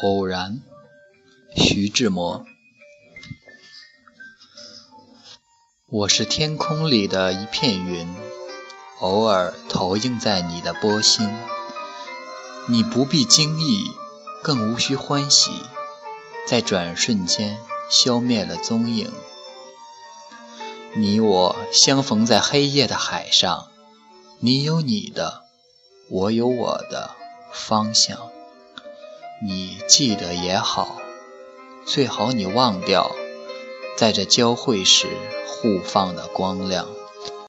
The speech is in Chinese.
偶然，徐志摩。我是天空里的一片云，偶尔投影在你的波心。你不必惊异，更无需欢喜，在转瞬间消灭了踪影。你我相逢在黑夜的海上，你有你的，我有我的方向。你记得也好，最好你忘掉，在这交汇时互放的光亮。